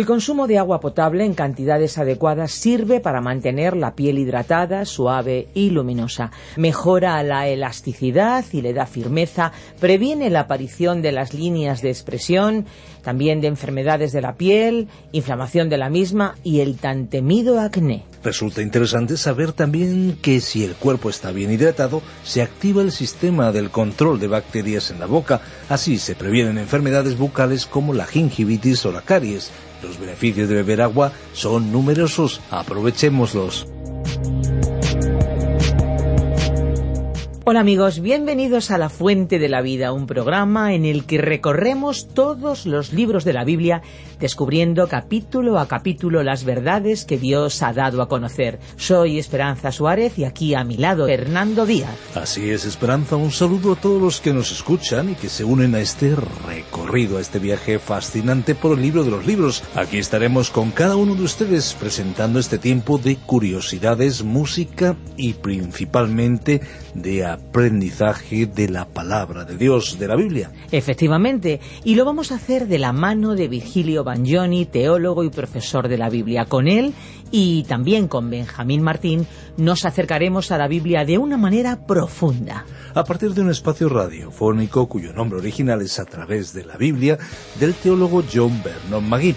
El consumo de agua potable en cantidades adecuadas sirve para mantener la piel hidratada, suave y luminosa. Mejora la elasticidad y le da firmeza, previene la aparición de las líneas de expresión, también de enfermedades de la piel, inflamación de la misma y el tan temido acné. Resulta interesante saber también que si el cuerpo está bien hidratado, se activa el sistema del control de bacterias en la boca, así se previenen enfermedades bucales como la gingivitis o la caries. Los beneficios de beber agua son numerosos, aprovechémoslos. Hola amigos, bienvenidos a La Fuente de la Vida, un programa en el que recorremos todos los libros de la Biblia descubriendo capítulo a capítulo las verdades que Dios ha dado a conocer. Soy Esperanza Suárez y aquí a mi lado Hernando Díaz. Así es, Esperanza, un saludo a todos los que nos escuchan y que se unen a este recorrido, a este viaje fascinante por el libro de los libros. Aquí estaremos con cada uno de ustedes presentando este tiempo de curiosidades, música y principalmente de aprendizaje de la palabra de Dios, de la Biblia. Efectivamente, y lo vamos a hacer de la mano de Virgilio Bagnoni, teólogo y profesor de la Biblia. Con él y también con Benjamín Martín nos acercaremos a la Biblia de una manera profunda. A partir de un espacio radiofónico cuyo nombre original es A través de la Biblia, del teólogo John Vernon Magui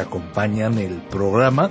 acompañan el programa.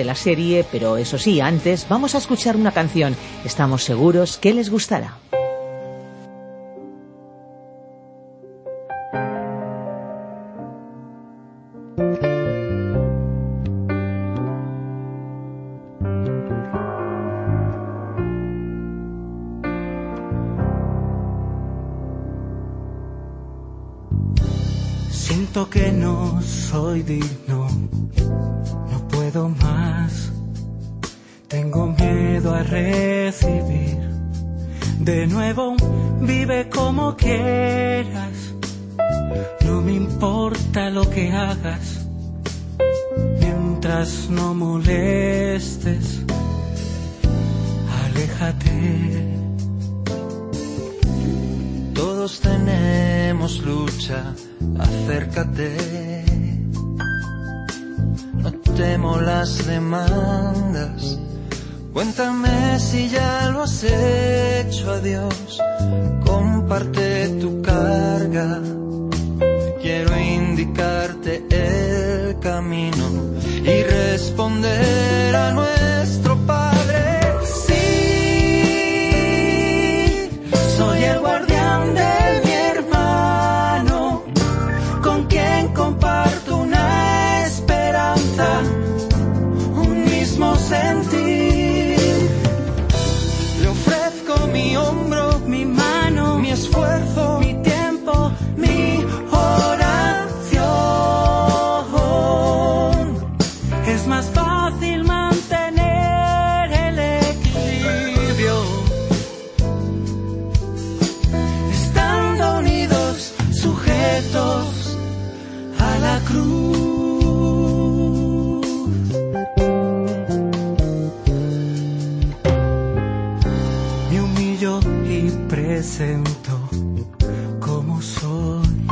la serie, pero eso sí, antes vamos a escuchar una canción. Estamos seguros que les gustará. Siento que no soy digno, recibir. De nuevo, vive como quieras. No me importa lo que hagas, mientras no molestes. Aléjate. Todos tenemos lucha, acércate. No temo las demandas. Cuéntame si ya lo has hecho, adiós. Comparte tu carga. Quiero indicarte el camino y responder a nuestro Padre. Sí, soy el guardián de mi hermano, con quien comparto una esperanza, un mismo sentir. Como soy.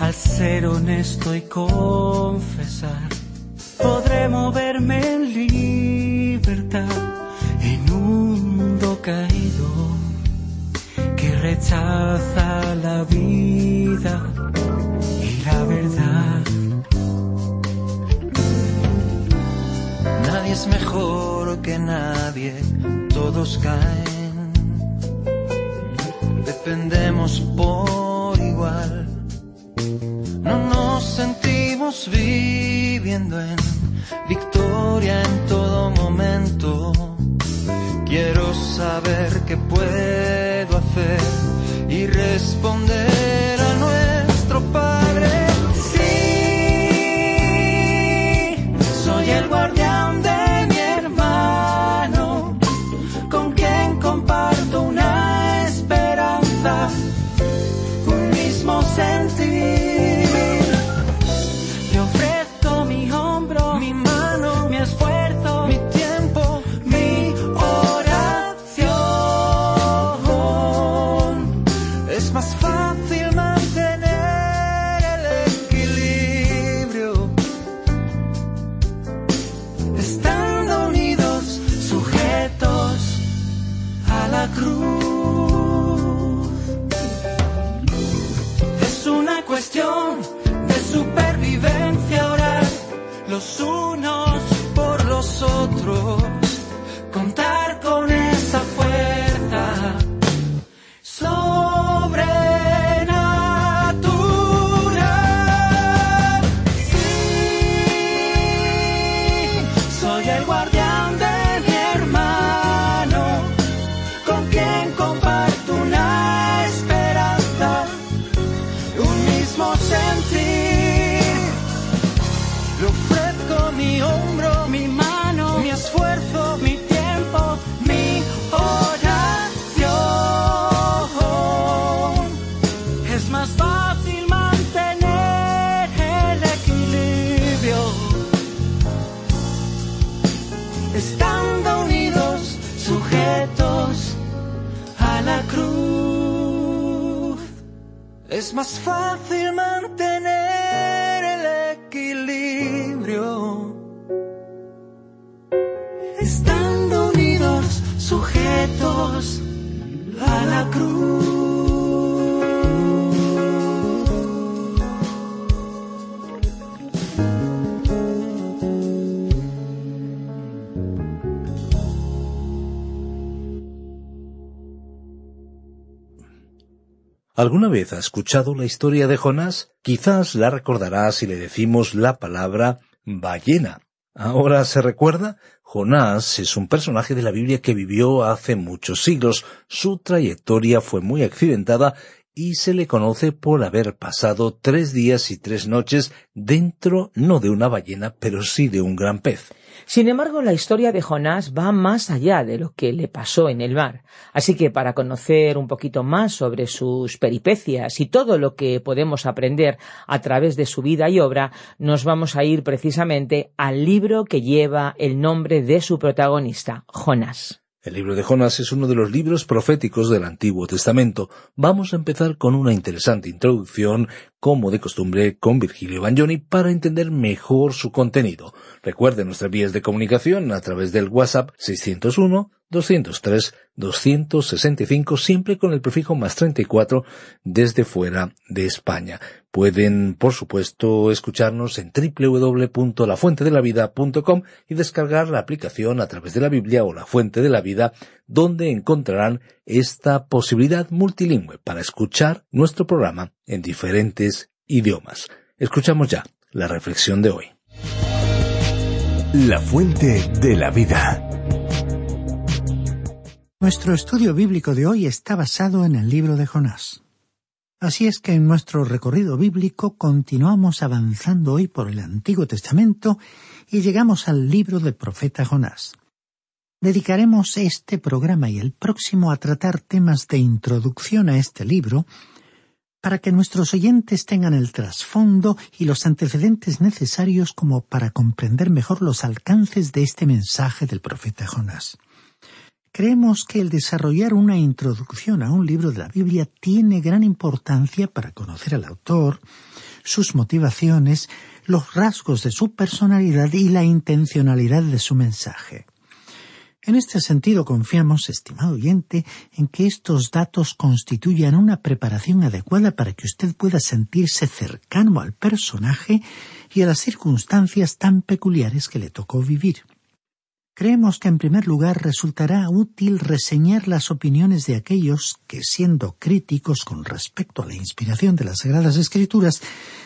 Al ser honesto y confesar, podré moverme en libertad en un mundo caído que rechaza la vida y la verdad. Nadie es mejor que nadie, todos caen. Dependemos por igual. No nos sentimos viviendo en victoria en todo momento. Quiero saber qué puedo hacer y responder Es más fácil mantener el equilibrio. Estando unidos, sujetos a la cruz. ¿Alguna vez ha escuchado la historia de Jonás? Quizás la recordará si le decimos la palabra ballena. Ahora se recuerda, Jonás es un personaje de la Biblia que vivió hace muchos siglos. Su trayectoria fue muy accidentada y se le conoce por haber pasado tres días y tres noches dentro no de una ballena, pero sí de un gran pez. Sin embargo, la historia de Jonás va más allá de lo que le pasó en el mar. Así que para conocer un poquito más sobre sus peripecias y todo lo que podemos aprender a través de su vida y obra, nos vamos a ir precisamente al libro que lleva el nombre de su protagonista, Jonás. El libro de Jonás es uno de los libros proféticos del Antiguo Testamento. Vamos a empezar con una interesante introducción, como de costumbre, con Virgilio Bagnoni para entender mejor su contenido. Recuerde nuestras vías de comunicación a través del WhatsApp 601 203 265 siempre con el prefijo más 34 desde fuera de España. Pueden, por supuesto, escucharnos en www.lafuentedelavida.com y descargar la aplicación a través de la Biblia o la Fuente de la Vida, donde encontrarán esta posibilidad multilingüe para escuchar nuestro programa en diferentes idiomas. Escuchamos ya la reflexión de hoy. La Fuente de la Vida. Nuestro estudio bíblico de hoy está basado en el libro de Jonás. Así es que en nuestro recorrido bíblico continuamos avanzando hoy por el Antiguo Testamento y llegamos al libro del profeta Jonás. Dedicaremos este programa y el próximo a tratar temas de introducción a este libro, para que nuestros oyentes tengan el trasfondo y los antecedentes necesarios como para comprender mejor los alcances de este mensaje del profeta Jonás. Creemos que el desarrollar una introducción a un libro de la Biblia tiene gran importancia para conocer al autor, sus motivaciones, los rasgos de su personalidad y la intencionalidad de su mensaje. En este sentido confiamos, estimado oyente, en que estos datos constituyan una preparación adecuada para que usted pueda sentirse cercano al personaje y a las circunstancias tan peculiares que le tocó vivir. Creemos que en primer lugar resultará útil reseñar las opiniones de aquellos que, siendo críticos con respecto a la inspiración de las Sagradas Escrituras,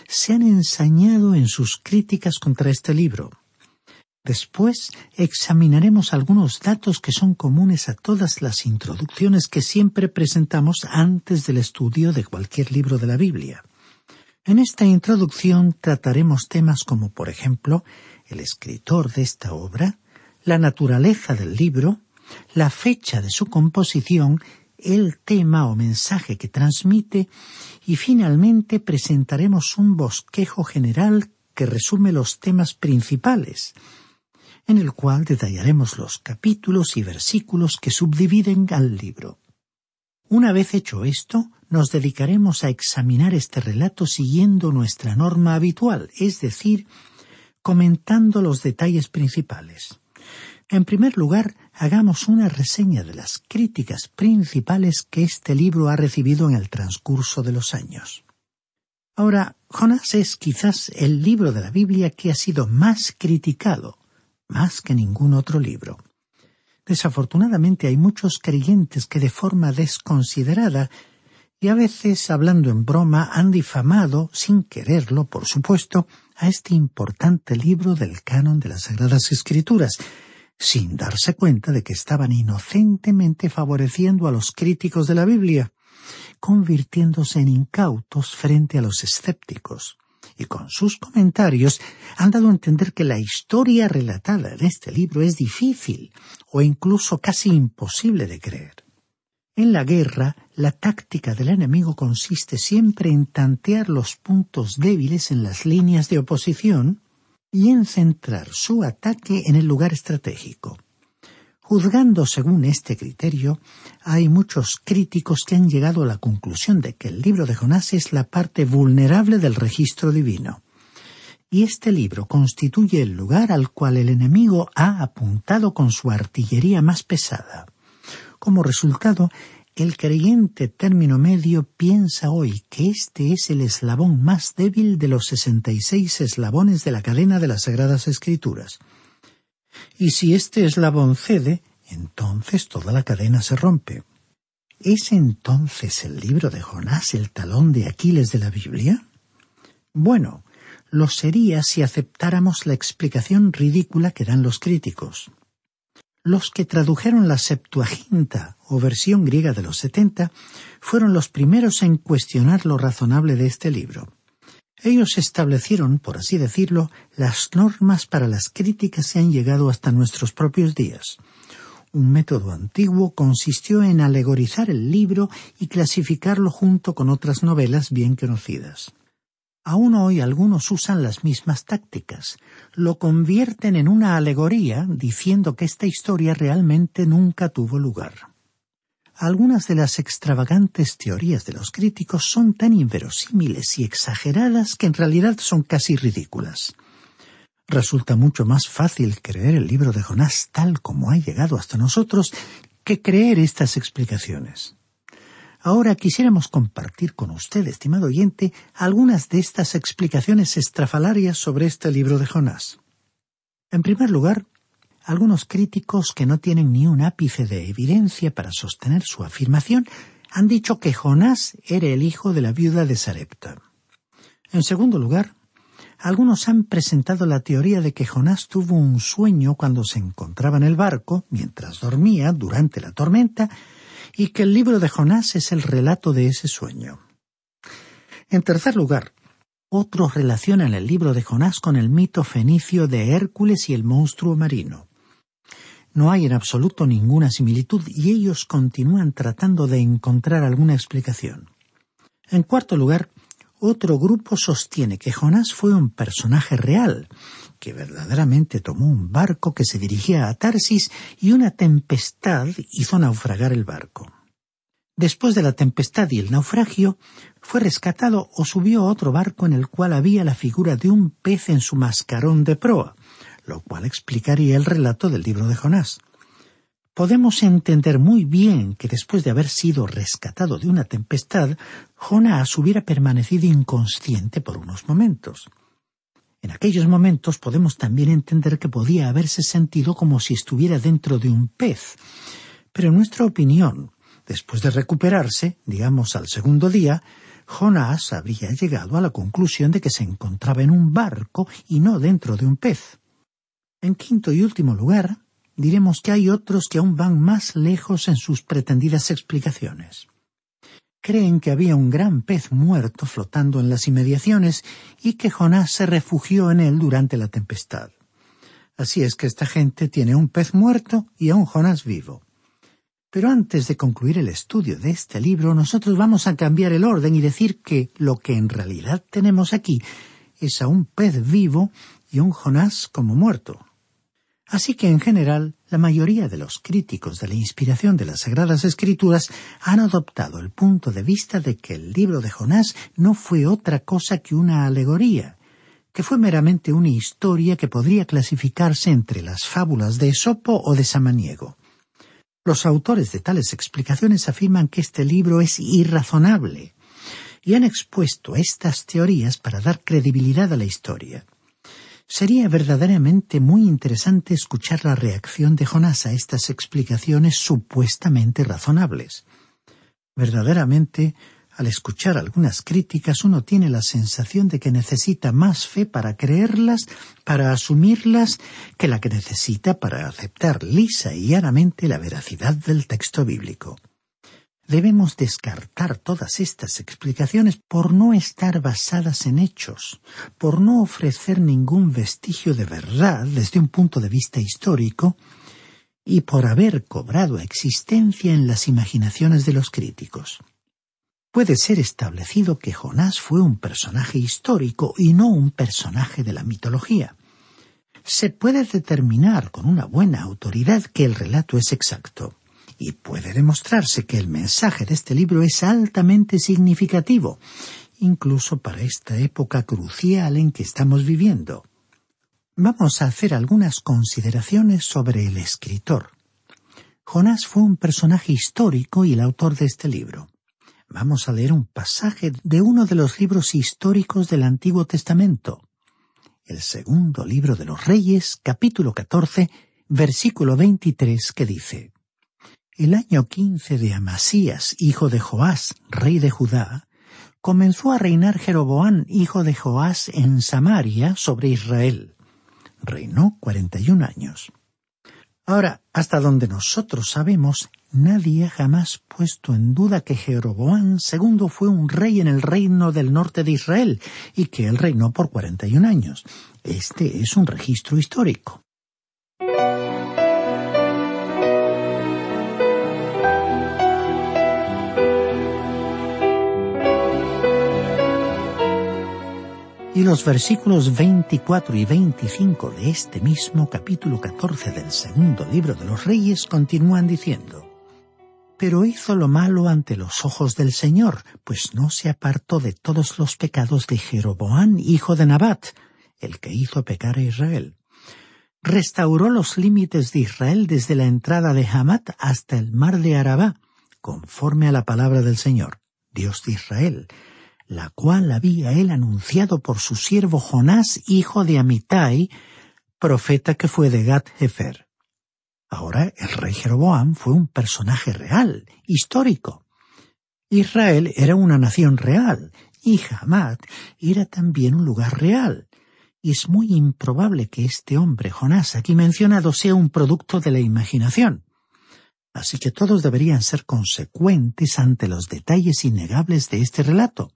se han ensañado en sus críticas contra este libro. Después examinaremos algunos datos que son comunes a todas las introducciones que siempre presentamos antes del estudio de cualquier libro de la Biblia. En esta introducción trataremos temas como, por ejemplo, el escritor de esta obra, la naturaleza del libro, la fecha de su composición, el tema o mensaje que transmite y finalmente presentaremos un bosquejo general que resume los temas principales, en el cual detallaremos los capítulos y versículos que subdividen al libro. Una vez hecho esto, nos dedicaremos a examinar este relato siguiendo nuestra norma habitual, es decir, comentando los detalles principales. En primer lugar, hagamos una reseña de las críticas principales que este libro ha recibido en el transcurso de los años. Ahora, Jonás es quizás el libro de la Biblia que ha sido más criticado, más que ningún otro libro. Desafortunadamente hay muchos creyentes que de forma desconsiderada y a veces, hablando en broma, han difamado, sin quererlo, por supuesto, a este importante libro del canon de las Sagradas Escrituras, sin darse cuenta de que estaban inocentemente favoreciendo a los críticos de la Biblia, convirtiéndose en incautos frente a los escépticos y con sus comentarios han dado a entender que la historia relatada en este libro es difícil o incluso casi imposible de creer. En la guerra, la táctica del enemigo consiste siempre en tantear los puntos débiles en las líneas de oposición y en centrar su ataque en el lugar estratégico. Juzgando según este criterio, hay muchos críticos que han llegado a la conclusión de que el libro de Jonás es la parte vulnerable del registro divino. Y este libro constituye el lugar al cual el enemigo ha apuntado con su artillería más pesada. Como resultado, el creyente término medio piensa hoy que este es el eslabón más débil de los sesenta y seis eslabones de la cadena de las Sagradas Escrituras. Y si este eslabón cede, entonces toda la cadena se rompe. ¿Es entonces el libro de Jonás el talón de Aquiles de la Biblia? Bueno, lo sería si aceptáramos la explicación ridícula que dan los críticos. Los que tradujeron la Septuaginta o versión griega de los setenta fueron los primeros en cuestionar lo razonable de este libro. Ellos establecieron, por así decirlo, las normas para las críticas que han llegado hasta nuestros propios días. Un método antiguo consistió en alegorizar el libro y clasificarlo junto con otras novelas bien conocidas. Aún hoy algunos usan las mismas tácticas. Lo convierten en una alegoría diciendo que esta historia realmente nunca tuvo lugar. Algunas de las extravagantes teorías de los críticos son tan inverosímiles y exageradas que en realidad son casi ridículas. Resulta mucho más fácil creer el libro de Jonás tal como ha llegado hasta nosotros que creer estas explicaciones. Ahora quisiéramos compartir con usted, estimado oyente, algunas de estas explicaciones estrafalarias sobre este libro de Jonás. En primer lugar, algunos críticos que no tienen ni un ápice de evidencia para sostener su afirmación han dicho que Jonás era el hijo de la viuda de Sarepta. En segundo lugar, algunos han presentado la teoría de que Jonás tuvo un sueño cuando se encontraba en el barco, mientras dormía durante la tormenta, y que el libro de Jonás es el relato de ese sueño. En tercer lugar, otros relacionan el libro de Jonás con el mito fenicio de Hércules y el monstruo marino. No hay en absoluto ninguna similitud y ellos continúan tratando de encontrar alguna explicación. En cuarto lugar, otro grupo sostiene que Jonás fue un personaje real, que verdaderamente tomó un barco que se dirigía a Tarsis y una tempestad hizo naufragar el barco. Después de la tempestad y el naufragio, fue rescatado o subió a otro barco en el cual había la figura de un pez en su mascarón de proa, lo cual explicaría el relato del libro de Jonás. Podemos entender muy bien que después de haber sido rescatado de una tempestad, Jonás hubiera permanecido inconsciente por unos momentos. En aquellos momentos podemos también entender que podía haberse sentido como si estuviera dentro de un pez. Pero en nuestra opinión, Después de recuperarse, digamos al segundo día, Jonás habría llegado a la conclusión de que se encontraba en un barco y no dentro de un pez. En quinto y último lugar, diremos que hay otros que aún van más lejos en sus pretendidas explicaciones. Creen que había un gran pez muerto flotando en las inmediaciones y que Jonás se refugió en él durante la tempestad. Así es que esta gente tiene un pez muerto y a un Jonás vivo. Pero antes de concluir el estudio de este libro, nosotros vamos a cambiar el orden y decir que lo que en realidad tenemos aquí es a un pez vivo y un Jonás como muerto. Así que en general, la mayoría de los críticos de la inspiración de las Sagradas Escrituras han adoptado el punto de vista de que el libro de Jonás no fue otra cosa que una alegoría, que fue meramente una historia que podría clasificarse entre las fábulas de Esopo o de Samaniego. Los autores de tales explicaciones afirman que este libro es irrazonable y han expuesto estas teorías para dar credibilidad a la historia. Sería verdaderamente muy interesante escuchar la reacción de Jonás a estas explicaciones supuestamente razonables. Verdaderamente al escuchar algunas críticas uno tiene la sensación de que necesita más fe para creerlas, para asumirlas, que la que necesita para aceptar lisa y llanamente la veracidad del texto bíblico. Debemos descartar todas estas explicaciones por no estar basadas en hechos, por no ofrecer ningún vestigio de verdad desde un punto de vista histórico, y por haber cobrado existencia en las imaginaciones de los críticos puede ser establecido que Jonás fue un personaje histórico y no un personaje de la mitología. Se puede determinar con una buena autoridad que el relato es exacto, y puede demostrarse que el mensaje de este libro es altamente significativo, incluso para esta época crucial en que estamos viviendo. Vamos a hacer algunas consideraciones sobre el escritor. Jonás fue un personaje histórico y el autor de este libro vamos a leer un pasaje de uno de los libros históricos del Antiguo Testamento, el segundo libro de los Reyes, capítulo 14, versículo 23, que dice, El año quince de Amasías, hijo de Joás, rey de Judá, comenzó a reinar Jeroboán, hijo de Joás, en Samaria sobre Israel. Reinó cuarenta y un años. Ahora, hasta donde nosotros sabemos, nadie ha jamás puesto en duda que Jeroboam II fue un rey en el reino del norte de Israel y que él reinó por cuarenta y un años. Este es un registro histórico. Y los versículos 24 y 25 de este mismo capítulo 14 del segundo libro de los Reyes continúan diciendo, Pero hizo lo malo ante los ojos del Señor, pues no se apartó de todos los pecados de Jeroboán, hijo de Nabat, el que hizo pecar a Israel. Restauró los límites de Israel desde la entrada de Hamat hasta el mar de Arabá, conforme a la palabra del Señor, Dios de Israel, la cual había él anunciado por su siervo Jonás, hijo de Amitai, profeta que fue de Gat Hefer. Ahora el rey Jeroboam fue un personaje real, histórico. Israel era una nación real, y Hamad era también un lugar real. Y es muy improbable que este hombre, Jonás, aquí mencionado, sea un producto de la imaginación. Así que todos deberían ser consecuentes ante los detalles innegables de este relato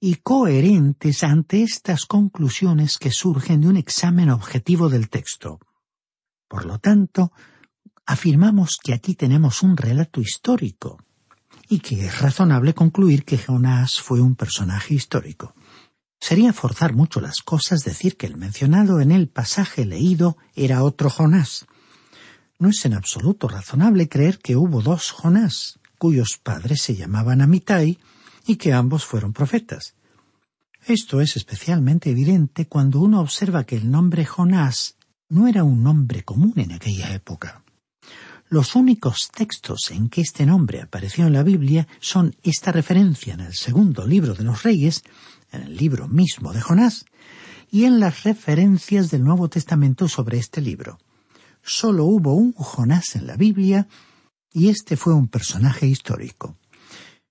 y coherentes ante estas conclusiones que surgen de un examen objetivo del texto. Por lo tanto, afirmamos que aquí tenemos un relato histórico y que es razonable concluir que Jonás fue un personaje histórico. Sería forzar mucho las cosas decir que el mencionado en el pasaje leído era otro Jonás. No es en absoluto razonable creer que hubo dos Jonás, cuyos padres se llamaban Amitai y que ambos fueron profetas. Esto es especialmente evidente cuando uno observa que el nombre Jonás no era un nombre común en aquella época. Los únicos textos en que este nombre apareció en la Biblia son esta referencia en el segundo libro de los Reyes, en el libro mismo de Jonás, y en las referencias del Nuevo Testamento sobre este libro. Solo hubo un Jonás en la Biblia, y este fue un personaje histórico.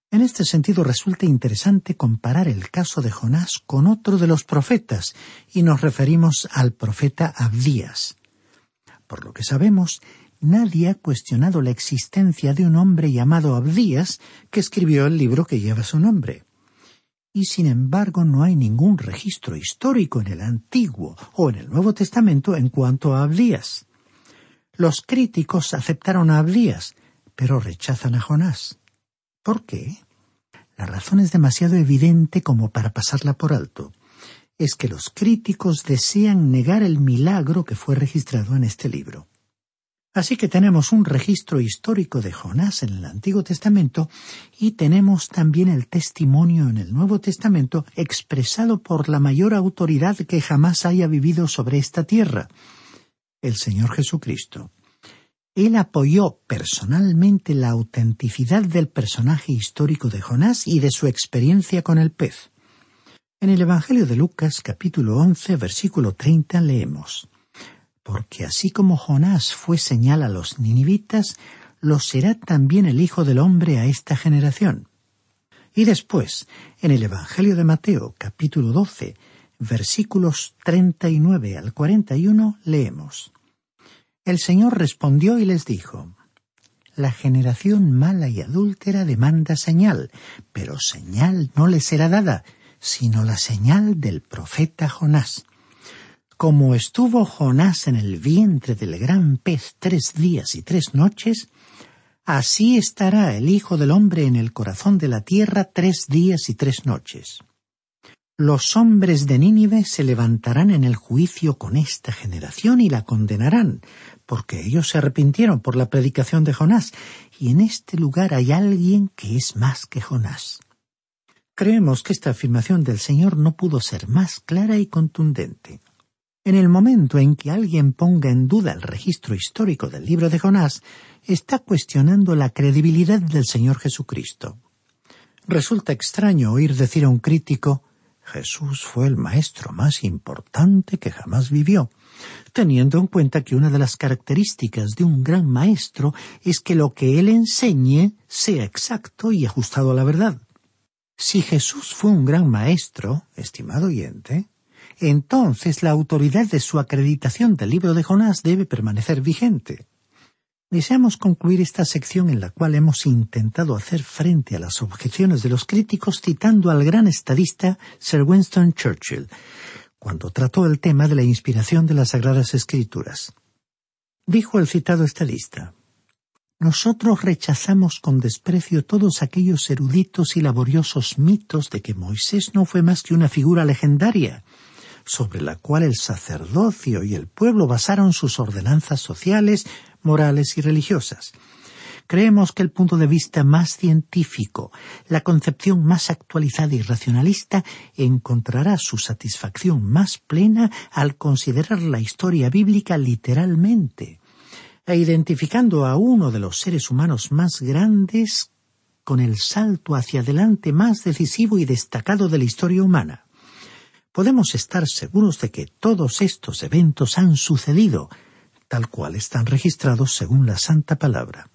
En este sentido resulta interesante comparar el caso de Jonás con otro de los profetas, y nos referimos al profeta Abdías. Por lo que sabemos, nadie ha cuestionado la existencia de un hombre llamado Abdías que escribió el libro que lleva su nombre. Y sin embargo no hay ningún registro histórico en el Antiguo o en el Nuevo Testamento en cuanto a Abdías. Los críticos aceptaron a Abdías, pero rechazan a Jonás. ¿Por qué? La razón es demasiado evidente como para pasarla por alto. Es que los críticos desean negar el milagro que fue registrado en este libro. Así que tenemos un registro histórico de Jonás en el Antiguo Testamento y tenemos también el testimonio en el Nuevo Testamento expresado por la mayor autoridad que jamás haya vivido sobre esta tierra, el Señor Jesucristo. Él apoyó personalmente la autenticidad del personaje histórico de Jonás y de su experiencia con el pez. En el Evangelio de Lucas capítulo 11 versículo 30 leemos porque así como Jonás fue señal a los ninivitas, lo será también el Hijo del Hombre a esta generación. Y después, en el Evangelio de Mateo, capítulo 12, versículos 39 al 41, leemos. El Señor respondió y les dijo, La generación mala y adúltera demanda señal, pero señal no le será dada, sino la señal del profeta Jonás. Como estuvo Jonás en el vientre del gran pez tres días y tres noches, así estará el Hijo del Hombre en el corazón de la tierra tres días y tres noches. Los hombres de Nínive se levantarán en el juicio con esta generación y la condenarán, porque ellos se arrepintieron por la predicación de Jonás, y en este lugar hay alguien que es más que Jonás. Creemos que esta afirmación del Señor no pudo ser más clara y contundente. En el momento en que alguien ponga en duda el registro histórico del libro de Jonás, está cuestionando la credibilidad del Señor Jesucristo. Resulta extraño oír decir a un crítico Jesús fue el maestro más importante que jamás vivió, teniendo en cuenta que una de las características de un gran maestro es que lo que él enseñe sea exacto y ajustado a la verdad. Si Jesús fue un gran maestro, estimado oyente, entonces la autoridad de su acreditación del libro de Jonás debe permanecer vigente. Deseamos concluir esta sección en la cual hemos intentado hacer frente a las objeciones de los críticos citando al gran estadista Sir Winston Churchill, cuando trató el tema de la inspiración de las Sagradas Escrituras. Dijo el citado estadista, nosotros rechazamos con desprecio todos aquellos eruditos y laboriosos mitos de que Moisés no fue más que una figura legendaria, sobre la cual el sacerdocio y el pueblo basaron sus ordenanzas sociales, morales y religiosas. Creemos que el punto de vista más científico, la concepción más actualizada y racionalista, encontrará su satisfacción más plena al considerar la historia bíblica literalmente, e identificando a uno de los seres humanos más grandes con el salto hacia adelante más decisivo y destacado de la historia humana podemos estar seguros de que todos estos eventos han sucedido, tal cual están registrados según la Santa Palabra.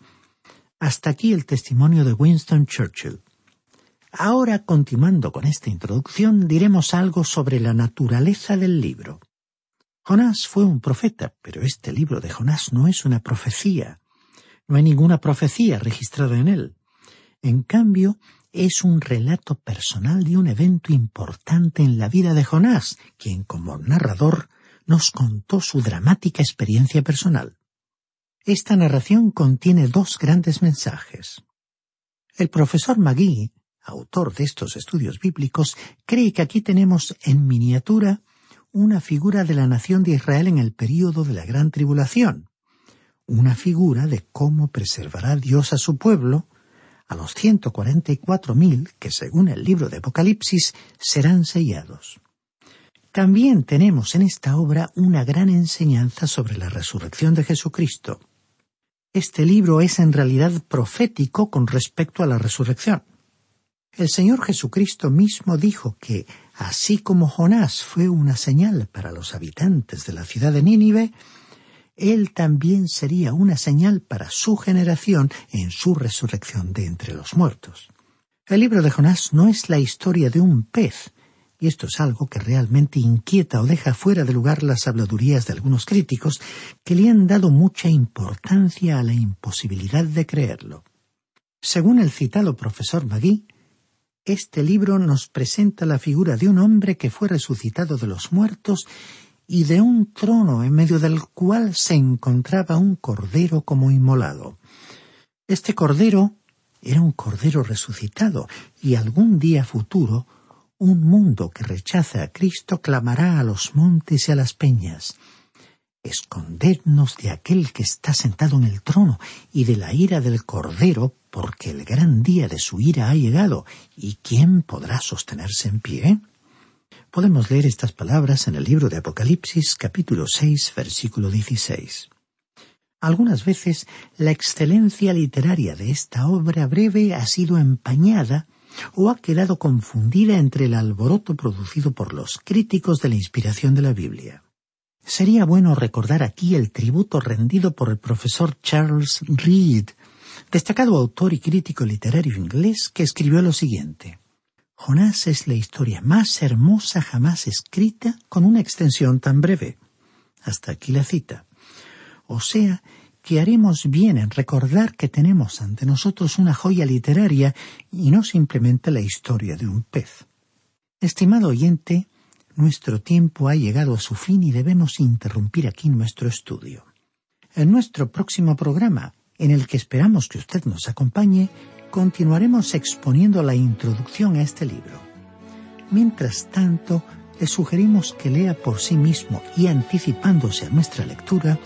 Hasta aquí el testimonio de Winston Churchill. Ahora, continuando con esta introducción, diremos algo sobre la naturaleza del libro. Jonás fue un profeta, pero este libro de Jonás no es una profecía. No hay ninguna profecía registrada en él. En cambio, es un relato personal de un evento importante en la vida de Jonás, quien como narrador nos contó su dramática experiencia personal. Esta narración contiene dos grandes mensajes. El profesor Magui, autor de estos estudios bíblicos, cree que aquí tenemos en miniatura una figura de la nación de Israel en el período de la gran tribulación, una figura de cómo preservará Dios a su pueblo, a los ciento cuarenta y cuatro mil que, según el libro de Apocalipsis, serán sellados. También tenemos en esta obra una gran enseñanza sobre la resurrección de Jesucristo. Este libro es en realidad profético con respecto a la resurrección. El Señor Jesucristo mismo dijo que, así como Jonás fue una señal para los habitantes de la ciudad de Nínive, él también sería una señal para su generación en su resurrección de entre los muertos. El libro de Jonás no es la historia de un pez, y esto es algo que realmente inquieta o deja fuera de lugar las habladurías de algunos críticos que le han dado mucha importancia a la imposibilidad de creerlo. Según el citado profesor Magui, este libro nos presenta la figura de un hombre que fue resucitado de los muertos y de un trono en medio del cual se encontraba un cordero como inmolado. Este cordero era un cordero resucitado, y algún día futuro un mundo que rechaza a Cristo clamará a los montes y a las peñas. Escondednos de aquel que está sentado en el trono y de la ira del Cordero, porque el gran día de su ira ha llegado, y ¿quién podrá sostenerse en pie? Podemos leer estas palabras en el libro de Apocalipsis capítulo 6 versículo 16. Algunas veces la excelencia literaria de esta obra breve ha sido empañada o ha quedado confundida entre el alboroto producido por los críticos de la inspiración de la Biblia. Sería bueno recordar aquí el tributo rendido por el profesor Charles Reed, destacado autor y crítico literario inglés, que escribió lo siguiente. Jonás es la historia más hermosa jamás escrita con una extensión tan breve. Hasta aquí la cita. O sea, que haremos bien en recordar que tenemos ante nosotros una joya literaria y no simplemente la historia de un pez. Estimado oyente, nuestro tiempo ha llegado a su fin y debemos interrumpir aquí nuestro estudio. En nuestro próximo programa, en el que esperamos que usted nos acompañe, continuaremos exponiendo la introducción a este libro. Mientras tanto, le sugerimos que lea por sí mismo y anticipándose a nuestra lectura,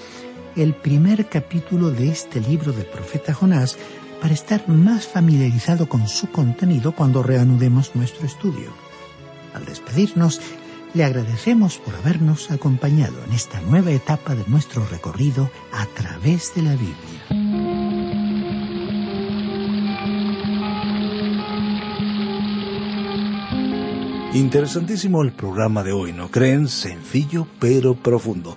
el primer capítulo de este libro del profeta Jonás para estar más familiarizado con su contenido cuando reanudemos nuestro estudio. Al despedirnos, le agradecemos por habernos acompañado en esta nueva etapa de nuestro recorrido a través de la Biblia. Interesantísimo el programa de hoy, ¿no creen? Sencillo pero profundo.